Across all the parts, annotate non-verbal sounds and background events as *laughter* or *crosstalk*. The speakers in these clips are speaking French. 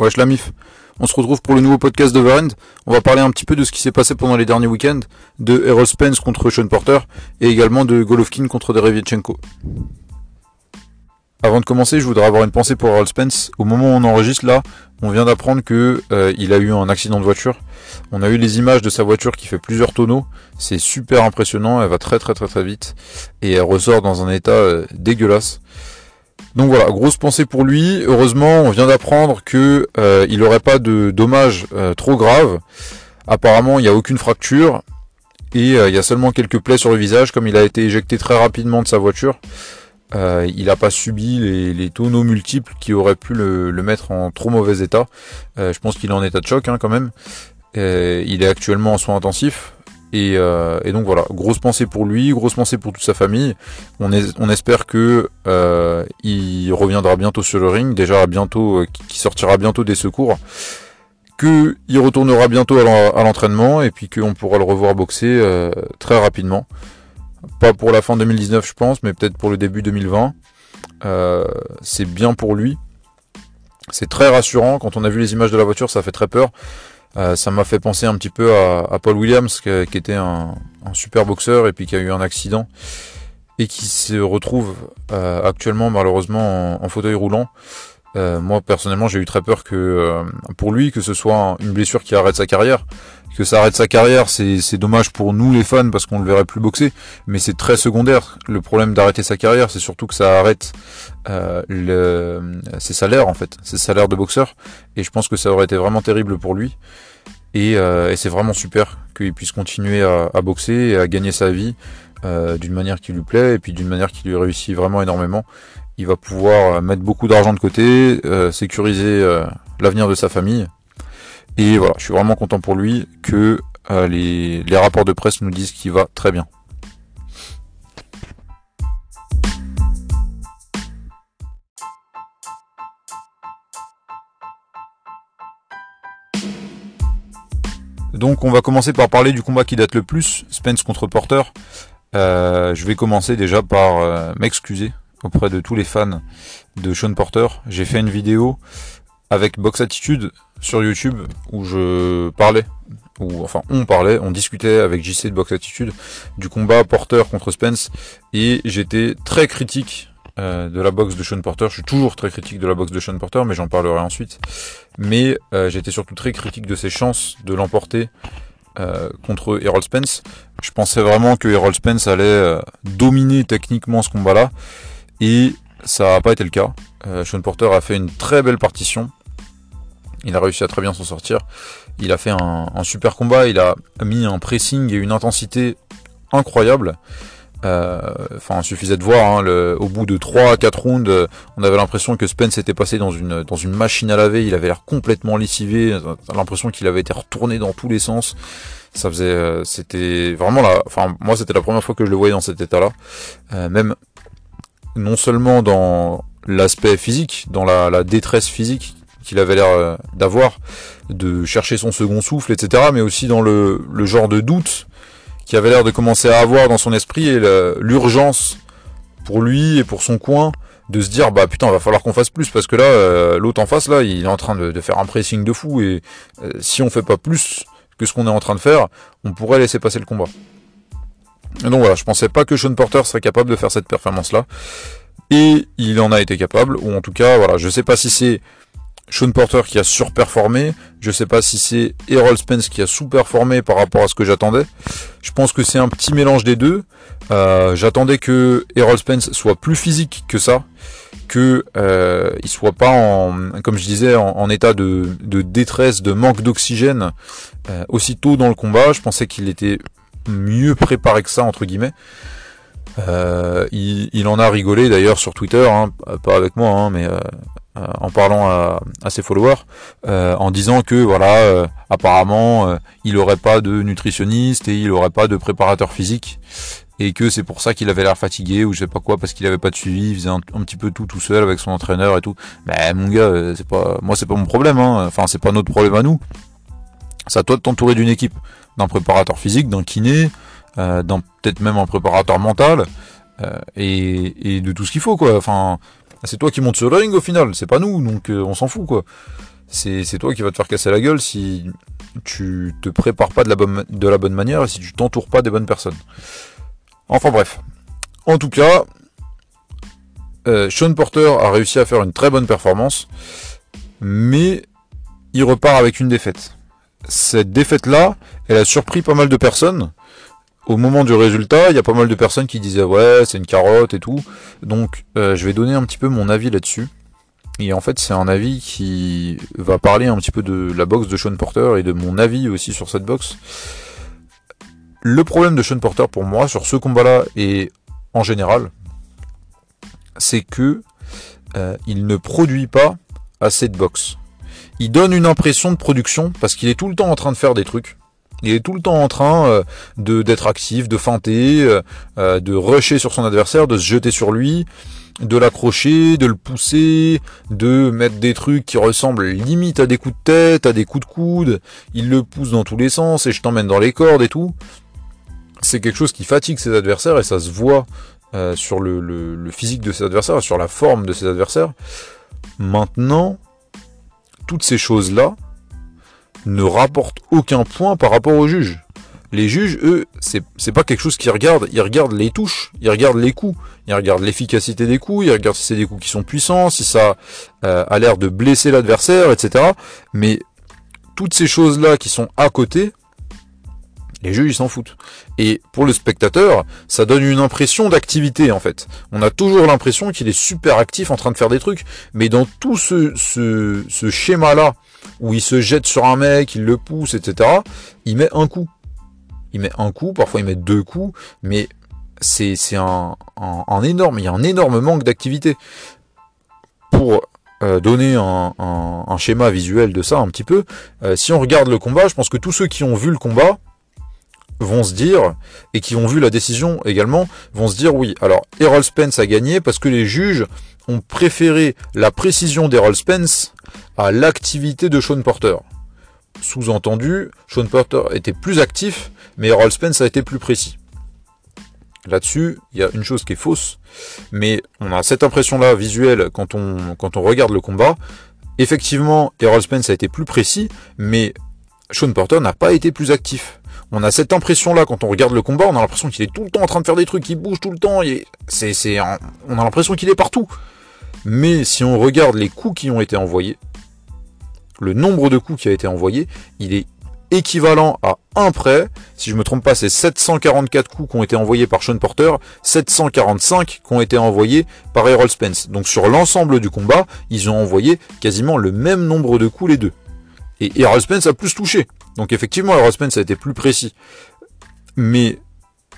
Wesh la mif. On se retrouve pour le nouveau podcast d'Overend. On va parler un petit peu de ce qui s'est passé pendant les derniers week-ends, de Errol Spence contre Sean Porter, et également de Golovkin contre Derevchenko. Avant de commencer, je voudrais avoir une pensée pour Errol Spence. Au moment où on enregistre là, on vient d'apprendre que euh, il a eu un accident de voiture. On a eu les images de sa voiture qui fait plusieurs tonneaux. C'est super impressionnant. Elle va très très très très vite et elle ressort dans un état euh, dégueulasse. Donc voilà, grosse pensée pour lui. Heureusement, on vient d'apprendre que euh, il n'aurait pas de dommages euh, trop graves. Apparemment, il n'y a aucune fracture et euh, il y a seulement quelques plaies sur le visage, comme il a été éjecté très rapidement de sa voiture. il n'a pas subi les, tonneaux multiples qui auraient pu le, mettre en trop mauvais état. je pense qu'il est en état de choc hein, quand même. il est actuellement en soins intensifs. Euh, et, donc voilà, grosse pensée pour lui, grosse pensée pour toute sa famille. On, espère que euh, il reviendra bientôt sur le ring, déjà bientôt, euh, qui sortira bientôt des secours, que il retournera bientôt à l'entraînement et puis qu'on pourra le revoir boxer très rapidement. Pas pour la fin 2019 je pense, mais peut-être pour le début 2020. c'est bien pour lui. C'est très rassurant. Quand on a vu les images de la voiture, ça fait très peur. Euh, ça m'a fait penser un petit peu à, Paul Williams, qui, était un, super boxeur et puis qui a eu un accident et qui se retrouve euh, actuellement malheureusement en, fauteuil roulant. Euh, moi personnellement, j'ai eu très peur que pour lui, que ce soit une blessure qui arrête sa carrière, que ça arrête sa carrière, c'est dommage pour nous les fans parce qu'on le verrait plus boxer, mais c'est très secondaire. Le problème d'arrêter sa carrière, c'est surtout que ça arrête le, ses salaires en fait, ses salaires de boxeur, et je pense que ça aurait été vraiment terrible pour lui. Euh, et, c'est vraiment super qu'il puisse continuer à, boxer et à gagner sa vie euh, d'une manière qui lui plaît et puis d'une manière qui lui réussit vraiment énormément. Il va pouvoir mettre beaucoup d'argent de côté, euh, sécuriser l'avenir de sa famille. Et voilà, je suis vraiment content pour lui que les rapports de presse nous disent qu'il va très bien. Donc on va commencer par parler du combat qui date le plus, Spence contre Porter. Euh, je vais commencer déjà par euh, m'excuser auprès de tous les fans de Sean Porter. J'ai fait une vidéo avec Box Attitude sur YouTube où je parlais, ou enfin on parlait, on discutait avec JC de Box Attitude du combat Porter contre Spence et j'étais très critique euh, de la boxe de Sean Porter. Je suis toujours très critique de la boxe de Sean Porter, mais j'en parlerai ensuite. Mais euh, j'étais surtout très critique de ses chances de l'emporter euh, contre Errol Spence. Je pensais vraiment que Errol Spence allait dominer techniquement ce combat-là, et ça n'a pas été le cas. Sean Porter a fait une très belle partition. Il a réussi à très bien s'en sortir. Il a fait un, un super combat. Il a mis un pressing et une intensité incroyable. Euh, enfin, il suffisait de voir, hein, le, au bout de 3 à 4 rounds, on avait l'impression que Spence était passé dans une, dans une machine à laver, il avait l'air complètement lessivé, l'impression qu'il avait été retourné dans tous les sens. Ça faisait, euh, c'était vraiment la, enfin, moi c'était la première fois que je le voyais dans cet état-là. Euh, même, non seulement dans l'aspect physique, dans la, détresse physique qu'il avait l'air d'avoir, de chercher son second souffle, etc., mais aussi dans le, genre de doute qui avait l'air de commencer à avoir dans son esprit et l'urgence pour lui et pour son coin de se dire bah putain va falloir qu'on fasse plus parce que là euh, l'autre en face là il est en train de, faire un pressing de fou et euh, si on fait pas plus que ce qu'on est en train de faire on pourrait laisser passer le combat donc voilà je pensais pas que Sean Porter serait capable de faire cette performance là et il en a été capable ou en tout cas voilà je sais pas si c'est Sean Porter qui a surperformé. Je sais pas si c'est Errol Spence qui a sous-performé par rapport à ce que j'attendais. Je pense que c'est un petit mélange des deux. Euh, j'attendais que Errol Spence soit plus physique que ça, que euh, il soit pas en, comme je disais, en, état de, détresse, de manque d'oxygène euh, aussitôt dans le combat. Je pensais qu'il était mieux préparé que ça entre guillemets. Euh, il, en a rigolé d'ailleurs sur Twitter, hein, pas avec moi, hein, mais euh, en parlant à, ses followers, euh, en disant que voilà, euh, apparemment, il aurait pas de nutritionniste et il aurait pas de préparateur physique et que c'est pour ça qu'il avait l'air fatigué ou je sais pas quoi parce qu'il avait pas de suivi, il faisait un, petit peu tout tout seul avec son entraîneur et tout. Mais mon gars, c'est pas moi c'est pas mon problème hein. Enfin, c'est pas notre problème à nous. C'est à toi de t'entourer d'une équipe, d'un préparateur physique, d'un kiné, euh, d'un peut-être même un préparateur mental et, et de tout ce qu'il faut quoi. Enfin, c'est toi qui montes sur le ring au final, c'est pas nous, donc euh, on s'en fout quoi. c'est toi qui vas te faire casser la gueule si tu te prépares pas de la bonne, manière et si tu t'entoures pas des bonnes personnes. Enfin bref. En tout cas, euh, Sean Porter a réussi à faire une très bonne performance, mais il repart avec une défaite. Cette défaite-là, elle a surpris pas mal de personnes. Au moment du résultat, il y a pas mal de personnes qui disaient ouais, c'est une carotte et tout. Donc, euh, je vais donner un petit peu mon avis là-dessus. Et en fait, c'est un avis qui va parler un petit peu de la boxe de Sean Porter et de mon avis aussi sur cette boxe. Le problème de Sean Porter pour moi sur ce combat-là et en général, c'est que euh, il ne produit pas assez de boxe. Il donne une impression de production parce qu'il est tout le temps en train de faire des trucs. Il est tout le temps en train euh, de d'être actif, de feinter, euh, de rusher sur son adversaire, de se jeter sur lui, de l'accrocher, de le pousser, de mettre des trucs qui ressemblent limite à des coups de tête, à des coups de coude. Il le pousse dans tous les sens et je t'emmène dans les cordes et tout. C'est quelque chose qui fatigue ses adversaires et ça se voit euh, sur le, physique de ses adversaires, sur la forme de ses adversaires. Maintenant, toutes ces choses-là ne rapportent aucun point par rapport aux juges. Les juges, eux, c'est pas quelque chose qu'ils regardent. Ils regardent les touches, ils regardent les coups, ils regardent l'efficacité des coups, ils regardent si c'est des coups qui sont puissants, si ça euh, a l'air de blesser l'adversaire, etc. Mais toutes ces choses-là qui sont à côté, les juges ils s'en foutent. Et pour le spectateur, ça donne une impression d'activité en fait. On a toujours l'impression qu'il est super actif en train de faire des trucs, mais dans tout ce, ce, schéma-là, où il se jette sur un mec, il le pousse, etc., il met un coup il met un coup, parfois il met deux coups, mais c'est un, un, énorme, il y a un énorme manque d'activité. Pour euh, donner un, un, schéma visuel de ça un petit peu, euh, si on regarde le combat, je pense que tous ceux qui ont vu le combat vont se dire, et qui ont vu la décision également, vont se dire oui, alors Errol Spence a gagné parce que les juges ont préféré la précision d'Errol Spence à l'activité de Sean Porter. Sous-entendu, Sean Porter était plus actif, mais Errol Spence a été plus précis. Là-dessus, il y a une chose qui est fausse, mais on a cette impression-là visuelle quand on, quand on regarde le combat. Effectivement, Errol Spence a été plus précis, mais Sean Porter n'a pas été plus actif. On a cette impression-là quand on regarde le combat, on a l'impression qu'il est tout le temps en train de faire des trucs, qu'il bouge tout le temps, c'est, c'est, on a l'impression qu'il est partout. Mais si on regarde les coups qui ont été envoyés, le nombre de coups qui a été envoyé, il est équivalent à un prêt. Si je me trompe pas, c'est 744 coups qui ont été envoyés par Sean Porter, 745 qui ont été envoyés par Errol Spence. Donc sur l'ensemble du combat, ils ont envoyé quasiment le même nombre de coups les deux. Et Errol Spence a plus touché. Donc effectivement, Errol Spence a été plus précis. Mais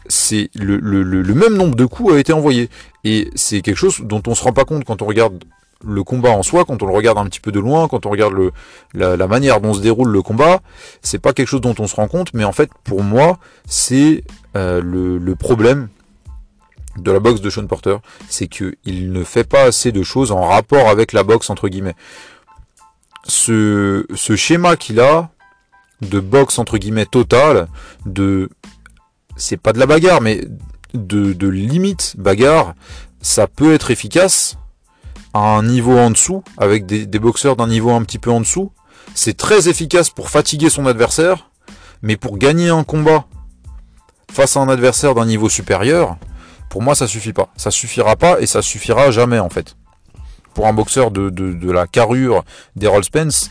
c'est le, même nombre de coups a été envoyé. Et c'est quelque chose dont on se rend pas compte quand on regarde le combat en soi, quand on le regarde un petit peu de loin, quand on regarde la, manière dont se déroule le combat, c'est pas quelque chose dont on se rend compte, mais en fait, pour moi, c'est euh, le, problème de la boxe de Sean Porter, c'est qu'il ne fait pas assez de choses en rapport avec la boxe entre guillemets. Ce schéma qu'il a de boxe entre guillemets totale, de c'est pas de la bagarre, mais de, de limite bagarre, ça peut être efficace à un niveau en dessous, avec des, boxeurs d'un niveau un petit peu en dessous. C'est très efficace pour fatiguer son adversaire, mais pour gagner un combat face à un adversaire d'un niveau supérieur, pour moi ça suffit pas. Ça suffira pas et ça suffira jamais en fait. Pour un boxeur de, de, la carrure d'Errol Spence,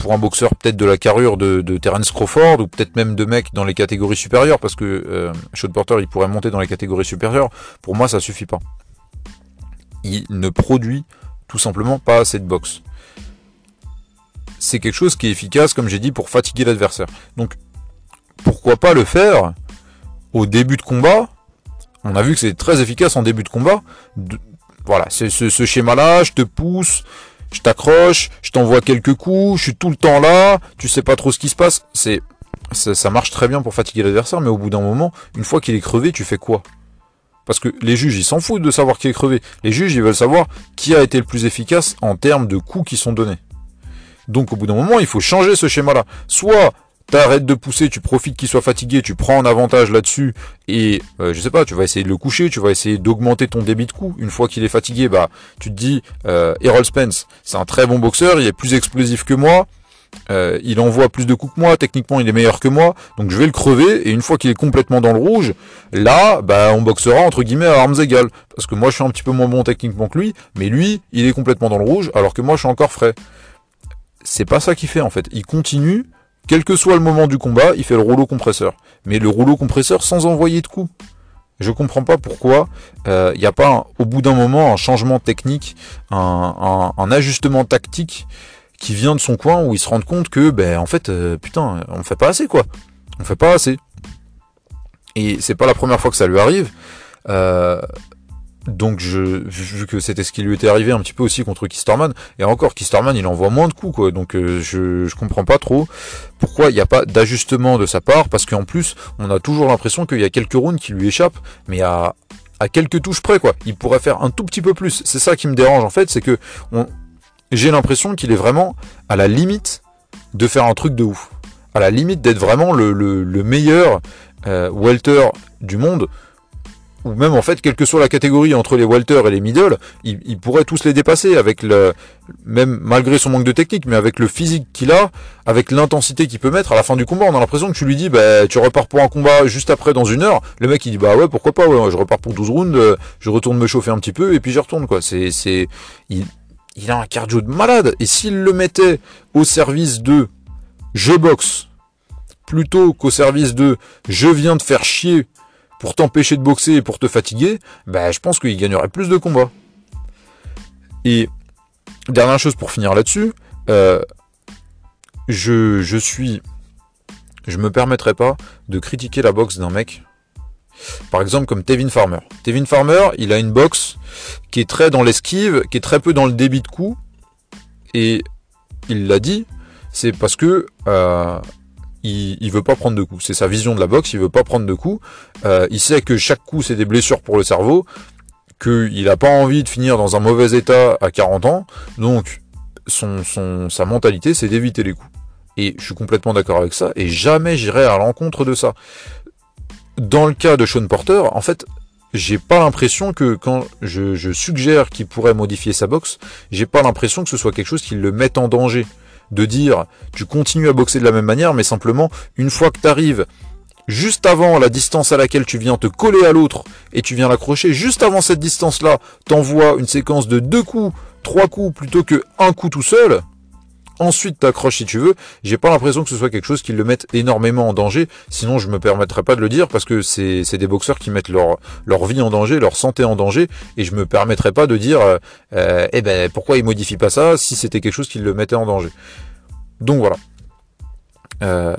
pour un boxeur peut-être de la carrure de, Terence Crawford ou peut-être même de mecs dans les catégories supérieures parce que euh, Porter il pourrait monter dans les catégories supérieures. Pour moi ça suffit pas il ne produit tout simplement pas assez de boxe. C'est quelque chose qui est efficace, comme j'ai dit, pour fatiguer l'adversaire. Donc, pourquoi pas le faire au début de combat? On a vu que c'est très efficace en début de combat. voilà, c'est ce, ce schéma-là, je te pousse, je t'accroche, je t'envoie quelques coups, je suis tout le temps là, tu sais pas trop ce qui se passe. C'est ça, marche très bien pour fatiguer l'adversaire, mais au bout d'un moment, une fois qu'il est crevé, tu fais quoi? Parce que les juges, ils s'en foutent de savoir qui est crevé. Les juges, ils veulent savoir qui a été le plus efficace en termes de coups qui sont donnés. Donc au bout d'un moment, il faut changer ce schéma-là. Soit t'arrêtes de pousser, tu profites qu'il soit fatigué, tu prends un avantage là-dessus et euh, je sais pas, tu vas essayer de le coucher, tu vas essayer d'augmenter ton débit de coup. Une fois qu'il est fatigué, bah tu te dis euh, Errol Spence, c'est un très bon boxeur, il est plus explosif que moi. Euh, il envoie plus de coups que moi, techniquement il est meilleur que moi, donc je vais le crever, et une fois qu'il est complètement dans le rouge, là, bah, on boxera entre guillemets à armes égales. Parce que moi je suis un petit peu moins bon techniquement que lui, mais lui, il est complètement dans le rouge, alors que moi je suis encore frais. C'est pas ça qu'il fait en fait. Il continue quel que soit le moment du combat, il fait le rouleau compresseur. Mais le rouleau compresseur sans envoyer de coups. Je comprends pas pourquoi il euh, n'y a pas au bout d'un moment un changement technique, un, ajustement tactique qui vient de son coin où il se rend compte que ben en fait euh, putain on fait pas assez quoi. On fait pas assez. Et c'est pas la première fois que ça lui arrive. Euh, donc je vu que c'était ce qui lui était arrivé un petit peu aussi contre Kisterman et encore Kisterman il envoie moins de coups quoi. Donc euh, je comprends pas trop pourquoi il n'y a pas d'ajustement de sa part parce qu'en plus on a toujours l'impression qu'il y a quelques rounds qui lui échappent mais à à quelques touches près quoi. Il pourrait faire un tout petit peu plus. C'est ça qui me dérange en fait c'est que j'ai l'impression qu'il est vraiment à la limite de faire un truc de ouf. À la limite d'être vraiment le, le, meilleur euh, welter du monde ou même en fait, quelle que soit la catégorie entre les welter et les middle, il, pourrait tous les dépasser avec le, même malgré son manque de technique, mais avec le physique qu'il a, avec l'intensité qu'il peut mettre à la fin du combat, on a l'impression que tu lui dis, bah, tu repars pour un combat juste après dans une heure. Le mec il dit, bah ouais, pourquoi pas, je repars pour 12 rounds, je retourne me chauffer un petit peu et puis je retourne quoi. C'est, c'est, il, il a un cardio de malade. Et s'il le mettait au service de je boxe plutôt qu'au service de je viens de faire chier pour t'empêcher de boxer et pour te fatiguer, bah, je pense qu'il gagnerait plus de combats. Et dernière chose pour finir là-dessus, euh, je, je suis, je me permettrai pas de critiquer la boxe d'un mec. Par exemple, comme Tevin Farmer. Tevin Farmer, il a une boxe qui est très dans l'esquive, qui est très peu dans le débit de coup. Et il l'a dit, c'est parce que euh, il, il veut pas prendre de coups. C'est sa vision de la boxe, il veut pas prendre de coups. Euh, il sait que chaque coup c'est des blessures pour le cerveau, qu'il a pas envie de finir dans un mauvais état à 40 ans, donc son, son sa mentalité c'est d'éviter les coups. Et je suis complètement d'accord avec ça, et jamais j'irai à l'encontre de ça. Dans le cas de Sean Porter, en fait, j'ai pas l'impression que quand je, je suggère qu'il pourrait modifier sa boxe, j'ai pas l'impression que ce soit quelque chose qui le mette en danger de dire tu continues à boxer de la même manière, mais simplement une fois que tu arrives juste avant la distance à laquelle tu viens te coller à l'autre et tu viens l'accrocher, juste avant cette distance-là, t'envoies une séquence de deux coups, trois coups plutôt que un coup tout seul, ensuite t'accroches si tu veux, j'ai pas l'impression que ce soit quelque chose qui le mette énormément en danger, sinon je me permettrais pas de le dire parce que c'est, des boxeurs qui mettent leur, leur vie en danger, leur santé en danger, et je me permettrais pas de dire euh, eh ben pourquoi il modifie pas ça si c'était quelque chose qui le mettait en danger. Donc voilà. Euh...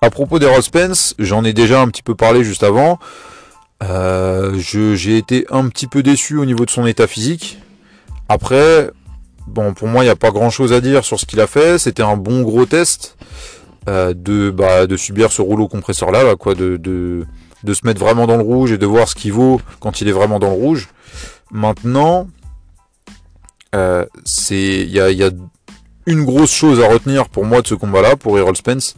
À propos des Spence, j'en ai déjà un petit peu parlé juste avant. Euh, j'ai été un petit peu déçu au niveau de son état physique. Après, bon, pour moi, il n'y a pas grand chose à dire sur ce qu'il a fait. C'était un bon gros test euh, de, bah, de subir ce rouleau compresseur là, quoi, de, de, de se mettre vraiment dans le rouge et de voir ce qu'il vaut quand il est vraiment dans le rouge. Maintenant, euh, c'est, il y a, y a une grosse chose à retenir pour moi de ce combat-là, pour Errol Spence.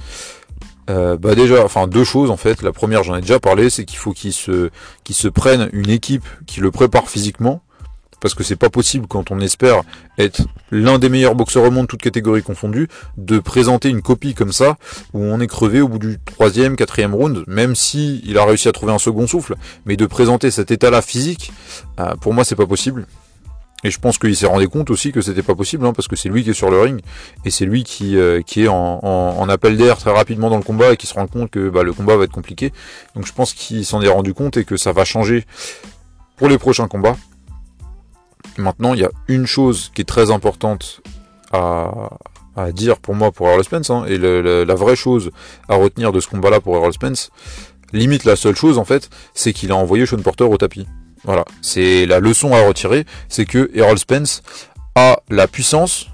Euh, bah déjà, enfin deux choses en fait. La première, j'en ai déjà parlé, c'est qu'il faut qu'il se, qu'il se prenne une équipe qui le prépare physiquement parce que c'est pas possible quand on espère être l'un des meilleurs boxeurs au monde, toutes catégories confondues, de présenter une copie comme ça, où on est crevé au bout du troisième, quatrième round, même si il a réussi à trouver un second souffle, mais de présenter cet état-là physique, euh, pour moi c'est pas possible. Et je pense qu'il s'est rendu compte aussi que c'était pas possible, hein, parce que c'est lui qui est sur le ring, et c'est lui qui, euh, est en, en, appel d'air très rapidement dans le combat, et qui se rend compte que bah, le combat va être compliqué. Donc je pense qu'il s'en est rendu compte, et que ça va changer pour les prochains combats. Maintenant, il y a une chose qui est très importante à, dire pour moi pour Errol Spence, hein, et la vraie chose à retenir de ce combat-là pour Errol Spence, limite la seule chose en fait, c'est qu'il a envoyé Sean Porter au tapis. Voilà, c'est la leçon à retirer, c'est que Errol Spence a la puissance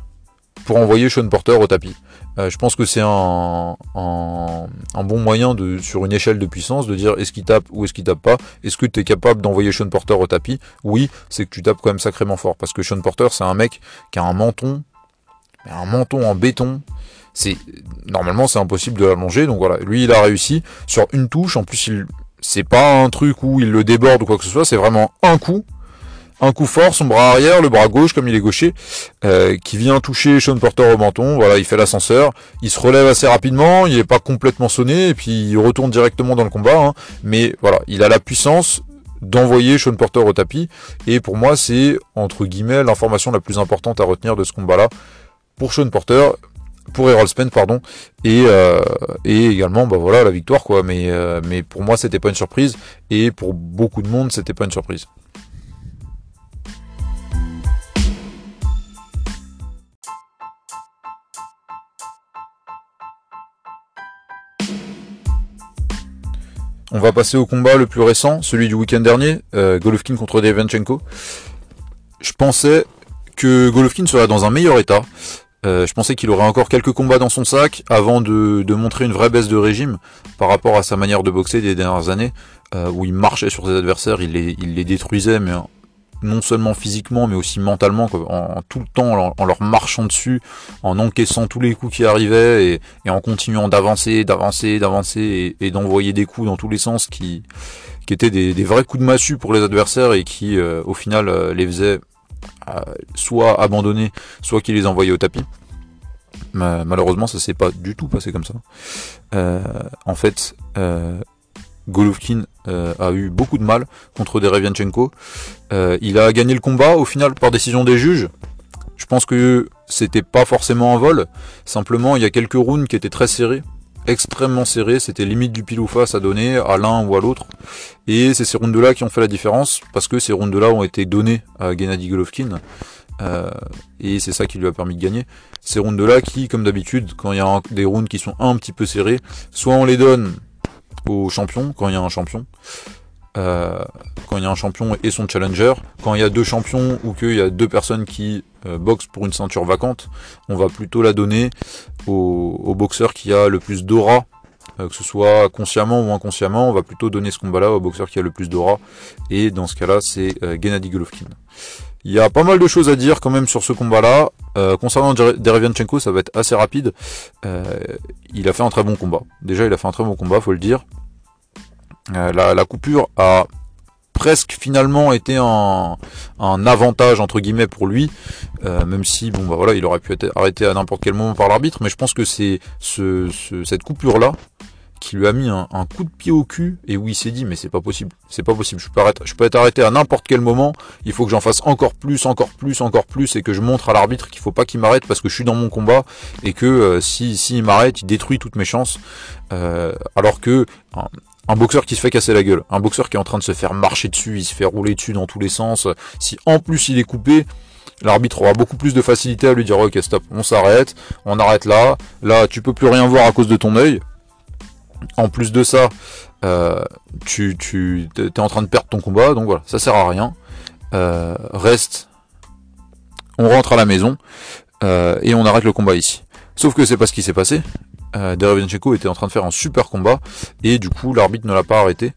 pour envoyer Sean Porter au tapis. Euh, je pense que c'est un, bon moyen de, sur une échelle de puissance de dire est-ce qu'il tape ou est-ce qu'il tape pas? Est-ce que tu es capable d'envoyer Sean Porter au tapis? Oui, c'est que tu tapes quand même sacrément fort. Parce que Sean Porter, c'est un mec qui a un menton un menton en béton, c'est normalement c'est impossible de l'allonger. Donc voilà, lui il a réussi sur une touche. En plus, c'est pas un truc où il le déborde ou quoi que ce soit. C'est vraiment un coup un coup fort, son bras arrière, le bras gauche comme il est gaucher, euh, qui vient toucher Sean Porter au menton. Voilà, il fait l'ascenseur, il se relève assez rapidement, il n'est pas complètement sonné et puis il retourne directement dans le combat. Hein. mais voilà, il a la puissance d'envoyer Sean Porter au tapis. Et pour moi, c'est entre guillemets l'information la plus importante à retenir de ce combat-là pour Sean Porter pour Errol Spence pardon et euh, également bah voilà la victoire quoi mais euh, mais pour moi c'était pas une surprise et pour beaucoup de monde c'était pas une surprise On va passer au combat le plus récent, celui du week-end dernier, euh, Golovkin contre Devenchenko. Je pensais que Golovkin serait dans un meilleur état. Euh, je pensais qu'il aurait encore quelques combats dans son sac avant de, montrer une vraie baisse de régime par rapport à sa manière de boxer des dernières années, euh, où il marchait sur ses adversaires, il les, il les détruisait, mais non seulement physiquement mais aussi mentalement, en, tout le temps en, leur marchant dessus, en encaissant tous les coups qui arrivaient et, en continuant d'avancer, d'avancer, d'avancer et, d'envoyer des coups dans tous les sens qui, qui étaient des, vrais coups de massue pour les adversaires et qui euh, au final euh, les faisaient euh, soit abandonner, soit qui les envoyaient au tapis. Malheureusement, ça s'est pas du tout passé comme ça. en fait, Golovkin euh, a eu beaucoup de mal contre Derevianchenko. Euh, il a gagné le combat au final par décision des juges. Je pense que c'était pas forcément un vol. Simplement, il y a quelques rounds qui étaient très serrés, extrêmement serrés. C'était limite du pile ou face à donner à l'un ou à l'autre. Et c'est ces rounds-là qui ont fait la différence parce que ces rounds-là ont été donnés à Gennady Golovkin. Euh, et c'est ça qui lui a permis de gagner. Ces rounds-là qui, comme d'habitude, quand il y a des rounds qui sont un petit peu serrés, soit on les donne au champion, quand il y a un champion. Euh, quand il y a un champion et son challenger, quand il y a deux champions ou qu'il y a deux personnes qui euh, boxent pour une ceinture vacante, on va plutôt la donner au, boxeur qui a le plus d'aura, euh, que ce soit consciemment ou inconsciemment, on va plutôt donner ce combat-là au boxeur qui a le plus d'aura, et dans ce cas-là, c'est Gennady Golovkin. Il y a pas mal de choses à dire quand même sur ce combat-là. Euh, concernant Derevianchenko, ça va être assez rapide. Euh, il a fait un très bon combat. Déjà, il a fait un très bon combat, faut le dire. Euh, la, coupure a presque finalement été un, avantage entre guillemets pour lui, même si bon bah voilà, il aurait pu être arrêté à n'importe quel moment par l'arbitre. Mais je pense que c'est ce, cette coupure là qui lui a mis un, coup de pied au cul et où il s'est dit mais c'est pas possible, c'est pas possible, je peux, arrêter, je peux être arrêté à n'importe quel moment, il faut que j'en fasse encore plus, encore plus, encore plus et que je montre à l'arbitre qu'il faut pas qu'il m'arrête parce que je suis dans mon combat et que euh, si, si il m'arrête, il détruit toutes mes chances. Euh, alors que un, boxeur qui se fait casser la gueule, un boxeur qui est en train de se faire marcher dessus, il se fait rouler dessus dans tous les sens, si en plus il est coupé, l'arbitre aura beaucoup plus de facilité à lui dire ok stop, on s'arrête, on arrête là, là tu peux plus rien voir à cause de ton œil, en plus de ça, euh, tu, tu es en train de perdre ton combat, donc voilà, ça sert à rien. Euh, reste, on rentre à la maison euh, et on arrête le combat ici. Sauf que c'est pas ce qui s'est passé. Euh, Derevianchenko était en train de faire un super combat et du coup l'arbitre ne l'a pas arrêté.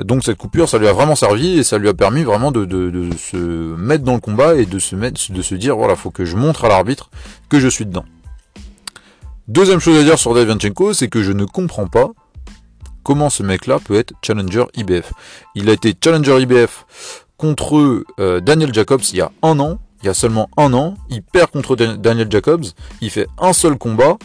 donc cette coupure, ça lui a vraiment servi et ça lui a permis vraiment de, de, se mettre dans le combat et de se mettre, de se dire voilà, faut que je montre à l'arbitre que je suis dedans. Deuxième chose à dire sur Devianchenko, c'est que je ne comprends pas comment ce mec-là peut être challenger IBF. Il a été challenger IBF contre euh, Daniel Jacobs il y a un an, il y a seulement un an. Il perd contre Daniel Jacobs, il fait un seul combat,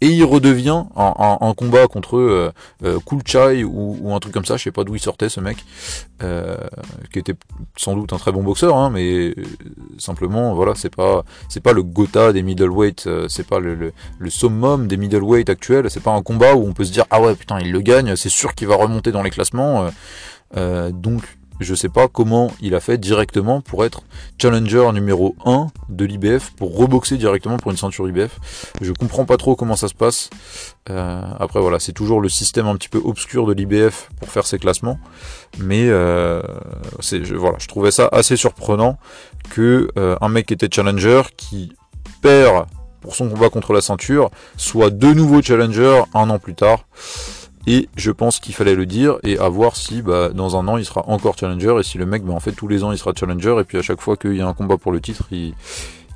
et il redevient en, combat contre euh, euh Chai ou, un truc comme ça, je sais pas d'où il sortait ce mec, euh, qui était sans doute un très bon boxeur, hein, mais euh, simplement voilà, c'est pas c'est pas le Gotha des middleweight, c'est pas le, le, summum des middleweight actuels, c'est pas un combat où on peut se dire ah ouais putain il le gagne, c'est sûr qu'il va remonter dans les classements, donc je sais pas comment il a fait directement pour être challenger numéro 1 de l'IBF, pour reboxer directement pour une ceinture IBF. Je comprends pas trop comment ça se passe. Euh, après voilà, c'est toujours le système un petit peu obscur de l'IBF pour faire ses classements. Mais euh, je, voilà, je trouvais ça assez surprenant que euh, un mec qui était challenger, qui perd pour son combat contre la ceinture, soit de nouveau challenger un an plus tard. Et je pense qu'il fallait le dire et à voir si bah, dans un an il sera encore challenger et si le mec bah, en fait tous les ans il sera challenger et puis à chaque fois qu'il y a un combat pour le titre il,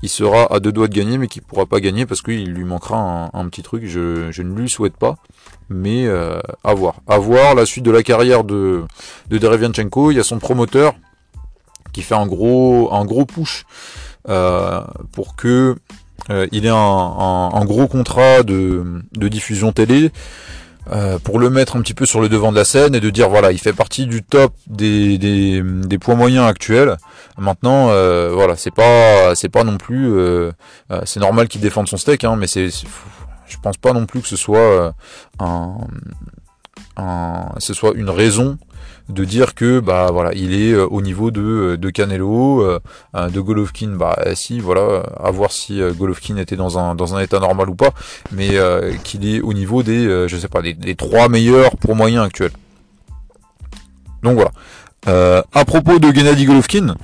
sera à deux doigts de gagner, mais qu'il pourra pas gagner parce qu'il lui manquera un, petit truc. Je, ne lui souhaite pas, mais euh, à voir. À voir la suite de la carrière de, de Derevianchenko. Il y a son promoteur qui fait un gros, un gros push euh, pour que euh, il ait un, gros contrat de diffusion télé. Euh, pour le mettre un petit peu sur le devant de la scène et de dire voilà il fait partie du top des, des, des points moyens actuels. Maintenant euh, voilà c'est pas c'est pas non plus euh, c'est normal qu'il défende son steak hein, mais c'est je pense pas non plus que ce soit un, ce soit une raison de dire que bah voilà il est euh, au niveau de, euh, de Canelo, euh, de Golovkin, bah si voilà, à voir si Golovkin était dans un dans un état normal ou pas, mais qu'il est au niveau des je sais pas des, trois meilleurs pour moyens actuels. Donc voilà. à propos de Gennady Golovkin,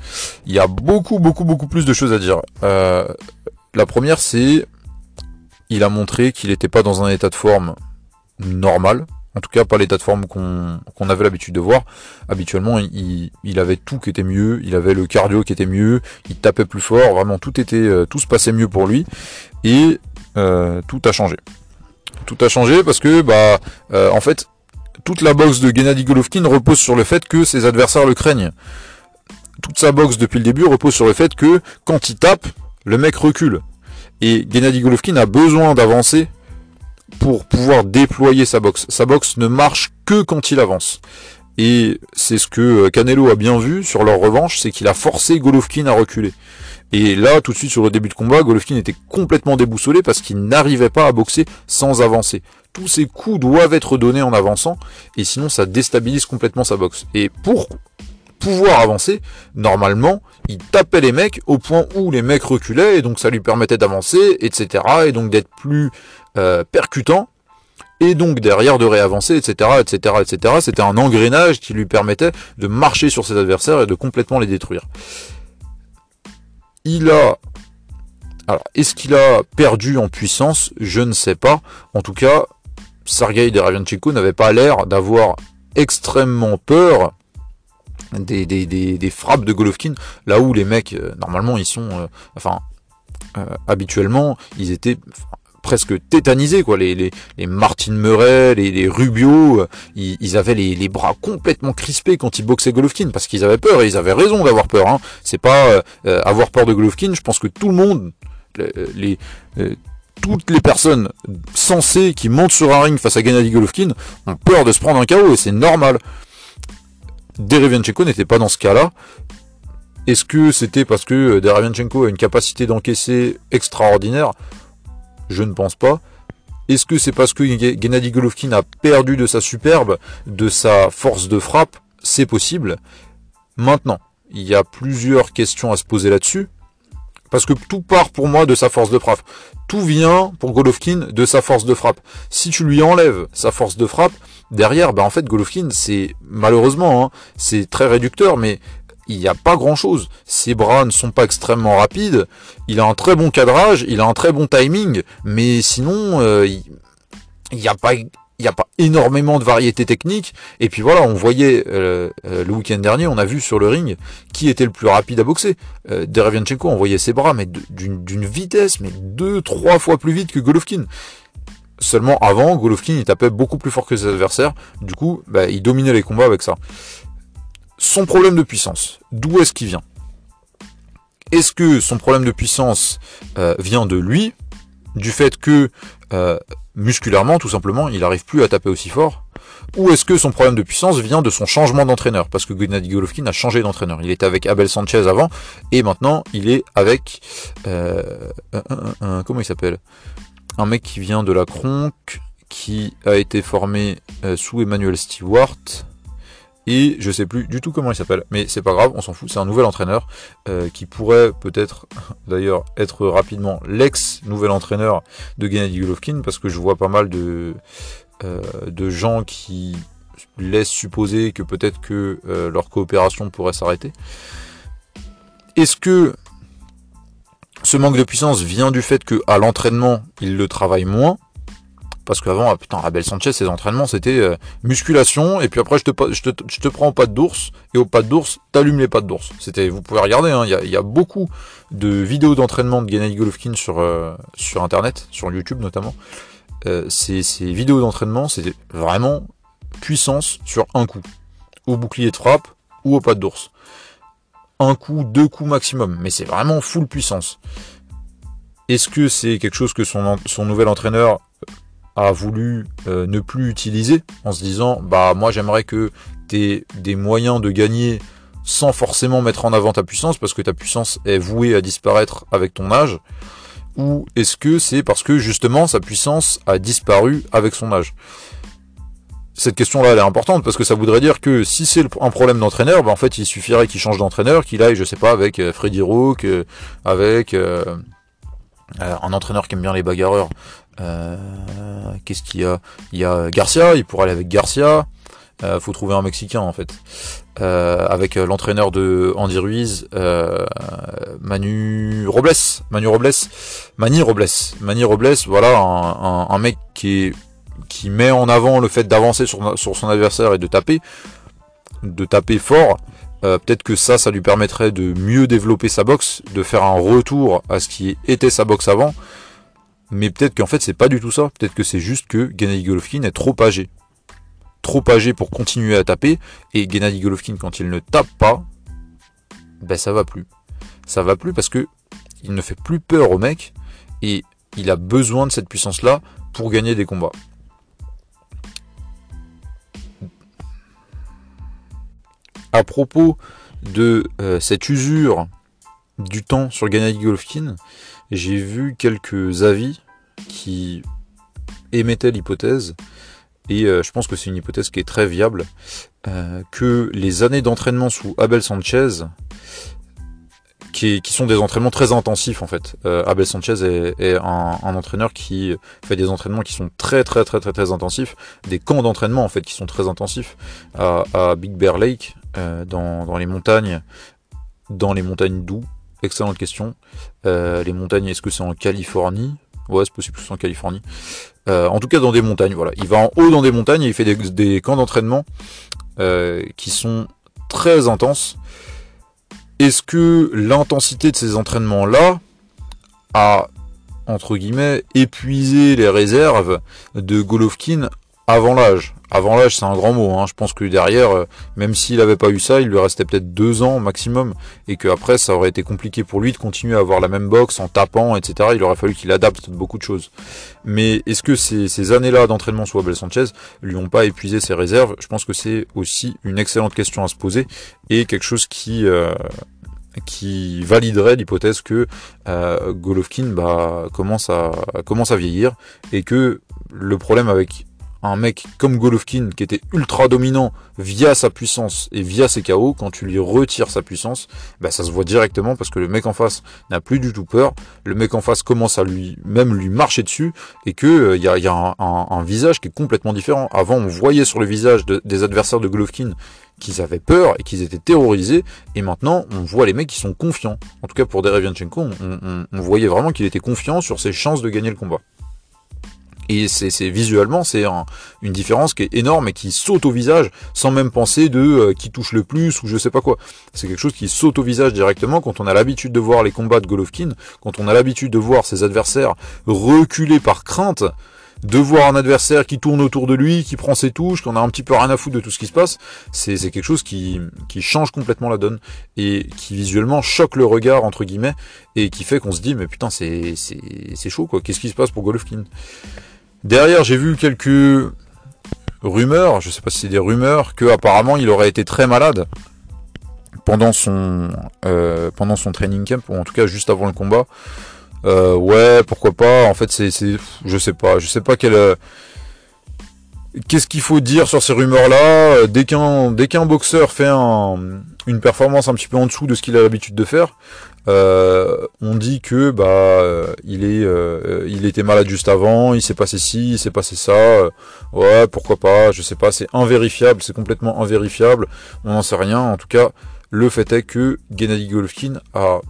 il y a beaucoup beaucoup beaucoup plus de choses à dire. la première c'est il a montré qu'il n'était pas dans un état de forme normal, en tout cas, pas l'état de forme qu'on avait l'habitude de voir. Habituellement, il, avait tout qui était mieux. Il avait le cardio qui était mieux. Il tapait plus fort. Vraiment, tout était, euh, tout se passait mieux pour lui. Et euh, tout a changé. Tout a changé parce que, bah, euh, en fait, toute la boxe de Gennady Golovkin repose sur le fait que ses adversaires le craignent. Toute sa boxe depuis le début repose sur le fait que quand il tape, le mec recule. Et Gennady Golovkin a besoin d'avancer pour pouvoir déployer sa boxe. Sa boxe ne marche que quand il avance. Et c'est ce que euh, Canelo a bien vu sur leur revanche, c'est qu'il a forcé Golovkin à reculer. Et là, tout de suite sur le début de combat, Golovkin était complètement déboussolé parce qu'il n'arrivait pas à boxer sans avancer. Tous ses coups doivent être donnés en avançant, et sinon ça déstabilise complètement sa boxe. Et pour pouvoir avancer, normalement, il tapait les mecs au point où les mecs reculaient, et donc ça lui permettait d'avancer, etc. Et donc d'être plus euh, percutant, et donc derrière de réavancer, etc., etc., etc. C'était un engrenage qui lui permettait de marcher sur ses adversaires et de complètement les détruire. Il a... Alors, est-ce qu'il a perdu en puissance? Je ne sais pas. En tout cas, Sergei Deravianchenko n'avait pas l'air d'avoir extrêmement peur des, frappes de Golovkin, là où les mecs, euh, normalement, ils sont... Euh, enfin, habituellement, ils étaient presque tétanisés quoi. Les les, les Martin Murray les, Rubio euh, ils, avaient les, bras complètement crispés quand ils boxaient Golovkin parce qu'ils avaient peur et ils avaient raison d'avoir peur hein. c'est pas euh, euh, avoir peur de Golovkin je pense que tout le monde toutes les personnes sensées qui montent sur un ring face à Gennady Golovkin ont peur de se prendre un KO et c'est normal. Derevianchenko n'était pas dans ce cas-là. Est-ce que c'était parce que Derevianchenko a une capacité d'encaisser extraordinaire? Je ne pense pas. Est-ce que c'est parce que Gennady Golovkin a perdu de sa superbe, de sa force de frappe? C'est possible. Maintenant, il y a plusieurs questions à se poser là-dessus. Parce que tout part pour moi de sa force de frappe. Tout vient pour Golovkin de sa force de frappe. Si tu lui enlèves sa force de frappe, derrière, bah en fait Golovkin, c'est malheureusement, hein, c'est très réducteur, mais il n'y a pas grand chose. Ses bras ne sont pas extrêmement rapides. Il a un très bon cadrage, il a un très bon timing, mais sinon, euh, il n'y a pas il n'y a pas énormément de variétés techniques. Et puis voilà, on voyait euh, euh, le week-end dernier, on a vu sur le ring qui était le plus rapide à boxer. Euh, Derevianchenko, on voyait ses bras, mais d'une vitesse, mais deux, trois fois plus vite que Golovkin. Seulement avant, Golovkin il tapait beaucoup plus fort que ses adversaires. Du coup, bah, il dominait les combats avec ça son problème de puissance, d'où est-ce qu'il vient? Est-ce que son problème de puissance euh, vient de lui, du fait que euh, musculairement, tout simplement, il n'arrive plus à taper aussi fort? Ou est-ce que son problème de puissance vient de son changement d'entraîneur? Parce que Gennady Golovkin a changé d'entraîneur. Il était avec Abel Sanchez avant, et maintenant il est avec... Euh, un, comment il s'appelle? Un mec qui vient de la Kronk, qui a été formé sous Emmanuel Stewart. Et je sais plus du tout comment il s'appelle, mais c'est pas grave, on s'en fout. C'est un nouvel entraîneur euh, qui pourrait peut-être *laughs* d'ailleurs être rapidement l'ex nouvel entraîneur de Gennady Golovkin, parce que je vois pas mal de euh, de gens qui laissent supposer que peut-être que euh, leur coopération pourrait s'arrêter. Est-ce que ce manque de puissance vient du fait que à l'entraînement il le travaille moins parce qu'avant, ah, putain, Abel Sanchez, ses entraînements, c'était euh, musculation, et puis après, je te, je te, je te prends au pas d'ours, et au pas d'ours, t'allumes les pattes d'ours. C'était, vous pouvez regarder, hein, il y, a, y, a, beaucoup de vidéos d'entraînement de Gennady Golovkin sur, euh, sur Internet, sur YouTube notamment. Euh, ces, ces vidéos d'entraînement, c'était vraiment puissance sur un coup. Au bouclier de frappe, ou au pas d'ours. Un coup, deux coups maximum, mais c'est vraiment full puissance. Est-ce que c'est quelque chose que son, son nouvel entraîneur a voulu euh, ne plus utiliser en se disant bah moi j'aimerais que tu des moyens de gagner sans forcément mettre en avant ta puissance parce que ta puissance est vouée à disparaître avec ton âge. Ou est-ce que c'est parce que justement sa puissance a disparu avec son âge? Cette question-là, elle est importante parce que ça voudrait dire que si c'est un problème d'entraîneur, bah en fait, il suffirait qu'il change d'entraîneur, qu'il aille, je sais pas, avec euh, Freddy Rook, euh, avec un entraîneur qui aime bien les bagarreurs, euh, qu'est-ce qu'il y a? Il y a Garcia, il pourrait aller avec Garcia. Euh, faut trouver un Mexicain en fait. Euh, avec l'entraîneur de Andy Ruiz, Manu Robles, Manu Robles, Mani Robles, Mani Robles, voilà un, mec qui met en avant le fait d'avancer sur, sur son adversaire et de taper, de taper fort. peut-être que ça, ça lui permettrait de mieux développer sa boxe, de faire un retour à ce qui était sa boxe avant, mais peut-être qu'en fait c'est pas du tout ça. Peut-être que c'est juste que Gennady Golovkin est trop âgé. Trop âgé pour continuer à taper. Et Gennady Golovkin quand il ne tape pas, ben ça va plus. Ça va plus parce que il ne fait plus peur au mec. Et il a besoin de cette puissance-là pour gagner des combats. À propos de euh, cette usure du temps sur Gennady Golovkin, j'ai vu quelques avis qui émettaient l'hypothèse, et euh, je pense que c'est une hypothèse qui est très viable, euh, que les années d'entraînement sous Abel Sanchez, qui, sont des entraînements très intensifs en fait. Euh, Abel Sanchez est, un, entraîneur qui fait des entraînements qui sont très très très très très intensifs, des camps d'entraînement en fait qui sont très intensifs à, Big Bear Lake, dans, dans les montagnes, dans les montagnes d'où Excellente question. Euh, les montagnes, est-ce que c'est en Californie? Ouais, c'est possible que c'est en Californie. Euh, en tout cas, dans des montagnes, voilà. Il va en haut dans des montagnes et il fait des, camps d'entraînement euh, qui sont très intenses. Est-ce que l'intensité de ces entraînements-là a, entre guillemets, épuisé les réserves de Golovkin avant l'âge avant l'âge, c'est un grand mot. Hein. Je pense que derrière, euh, même s'il n'avait pas eu ça, il lui restait peut-être deux ans maximum, et qu'après, ça aurait été compliqué pour lui de continuer à avoir la même boxe en tapant, etc. Il aurait fallu qu'il adapte beaucoup de choses. Mais est-ce que ces, ces années-là d'entraînement sous Abel Sanchez lui ont pas épuisé ses réserves? Je pense que c'est aussi une excellente question à se poser et quelque chose qui euh, qui validerait l'hypothèse que euh, Golovkin bah, commence à commence à vieillir et que le problème avec un mec comme Golovkin qui était ultra dominant via sa puissance et via ses KO, quand tu lui retires sa puissance, bah ça se voit directement parce que le mec en face n'a plus du tout peur, le mec en face commence à lui même lui marcher dessus et que il euh, y a, y a un, visage qui est complètement différent. Avant on voyait sur le visage des adversaires de Golovkin qu'ils avaient peur et qu'ils étaient terrorisés, et maintenant on voit les mecs qui sont confiants. En tout cas pour Derevianchenko, on, on voyait vraiment qu'il était confiant sur ses chances de gagner le combat. Et c'est visuellement, c'est une différence qui est énorme et qui saute au visage sans même penser de euh, qui touche le plus ou je sais pas quoi. C'est quelque chose qui saute au visage directement quand on a l'habitude de voir les combats de Golovkin, quand on a l'habitude de voir ses adversaires reculer par crainte, de voir un adversaire qui tourne autour de lui, qui prend ses touches, qu'on a un petit peu rien à foutre de tout ce qui se passe, c'est quelque chose qui, qui change complètement la donne et qui visuellement choque le regard entre guillemets et qui fait qu'on se dit mais putain c'est chaud quoi, qu'est-ce qui se passe pour Golovkin? Derrière, j'ai vu quelques rumeurs, je sais pas si c'est des rumeurs, que apparemment il aurait été très malade pendant son euh, pendant son training camp ou en tout cas juste avant le combat. Euh, ouais, pourquoi pas. En fait, c'est je sais pas, je sais pas quel euh, qu'est-ce qu'il faut dire sur ces rumeurs-là Dès qu'un dès qu'un boxeur fait une performance un petit peu en dessous de ce qu'il a l'habitude de faire, euh, on dit que bah euh, il est euh, il était malade juste avant, il s'est passé ci, il s'est passé ça. ouais, pourquoi pas, je sais pas, c'est invérifiable, c'est complètement invérifiable, on n'en sait rien. En tout cas, le fait est que Gennady Golovkin a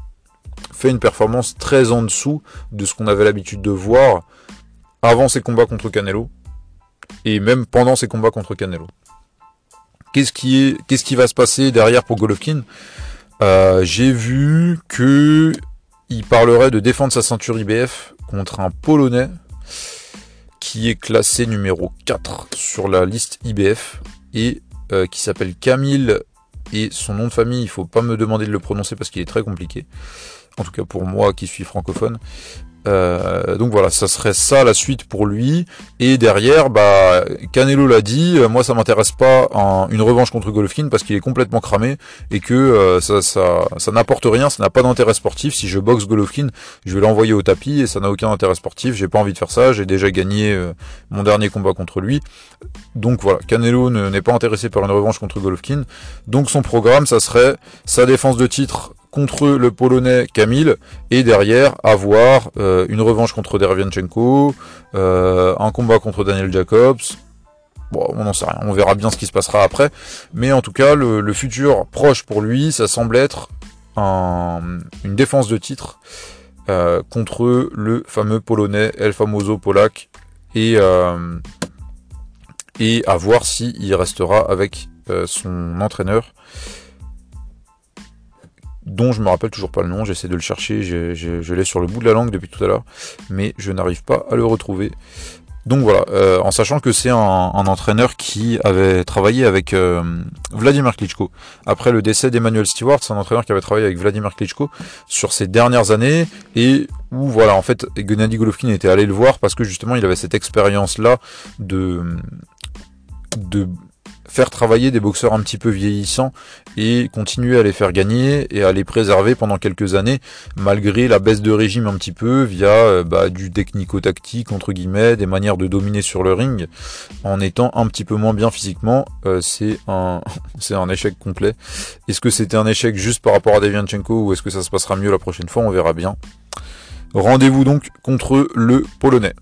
fait une performance très en dessous de ce qu'on avait l'habitude de voir avant ses combats contre Canelo et même pendant ses combats contre Canelo. Qu'est-ce qui est, qu'est-ce qui va se passer derrière pour Golovkin? Euh, J'ai vu que il parlerait de défendre sa ceinture IBF contre un Polonais qui est classé numéro 4 sur la liste IBF et euh, qui s'appelle Camille et son nom de famille, il faut pas me demander de le prononcer parce qu'il est très compliqué. En tout cas pour moi qui suis francophone. Euh, donc voilà, ça serait ça la suite pour lui. Et derrière, bah Canelo l'a dit, euh, moi ça m'intéresse pas une revanche contre Golovkin parce qu'il est complètement cramé et que euh, ça, ça, ça n'apporte rien, ça n'a pas d'intérêt sportif. Si je boxe Golovkin, je vais l'envoyer au tapis et ça n'a aucun intérêt sportif. J'ai pas envie de faire ça. J'ai déjà gagné mon dernier combat contre lui. Donc voilà, Canelo n'est pas intéressé par une revanche contre Golovkin. Donc son programme, ça serait sa défense de titre contre le Polonais Kamil et derrière avoir euh, une revanche contre Dervianchenko, euh, un combat contre Daniel Jacobs. Bon, on n'en sait rien, on verra bien ce qui se passera après. Mais en tout cas, le, futur proche pour lui, ça semble être une défense de titre euh, contre le fameux Polonais El Famoso Polak et, et à voir s'il restera avec son entraîneur dont je me rappelle toujours pas le nom, j'essaie de le chercher, je, l'ai sur le bout de la langue depuis tout à l'heure, mais je n'arrive pas à le retrouver. Donc voilà, euh, en sachant que c'est un, entraîneur qui avait travaillé avec euh, Vladimir Klitschko. Après le décès d'Emmanuel Stewart, c'est un entraîneur qui avait travaillé avec Vladimir Klitschko sur ces dernières années et où voilà, en fait, Gennady Golovkin était allé le voir parce que justement il avait cette expérience-là de de faire travailler des boxeurs un petit peu vieillissants et continuer à les faire gagner et à les préserver pendant quelques années malgré la baisse de régime un petit peu via euh, bah, du technico-tactique entre guillemets, des manières de dominer sur le ring en étant un petit peu moins bien physiquement, euh, c'est un *laughs* c'est un échec complet. Est-ce que c'était un échec juste par rapport à Devianchenko ou est-ce que ça se passera mieux la prochaine fois? On verra bien. Rendez-vous donc contre le Polonais.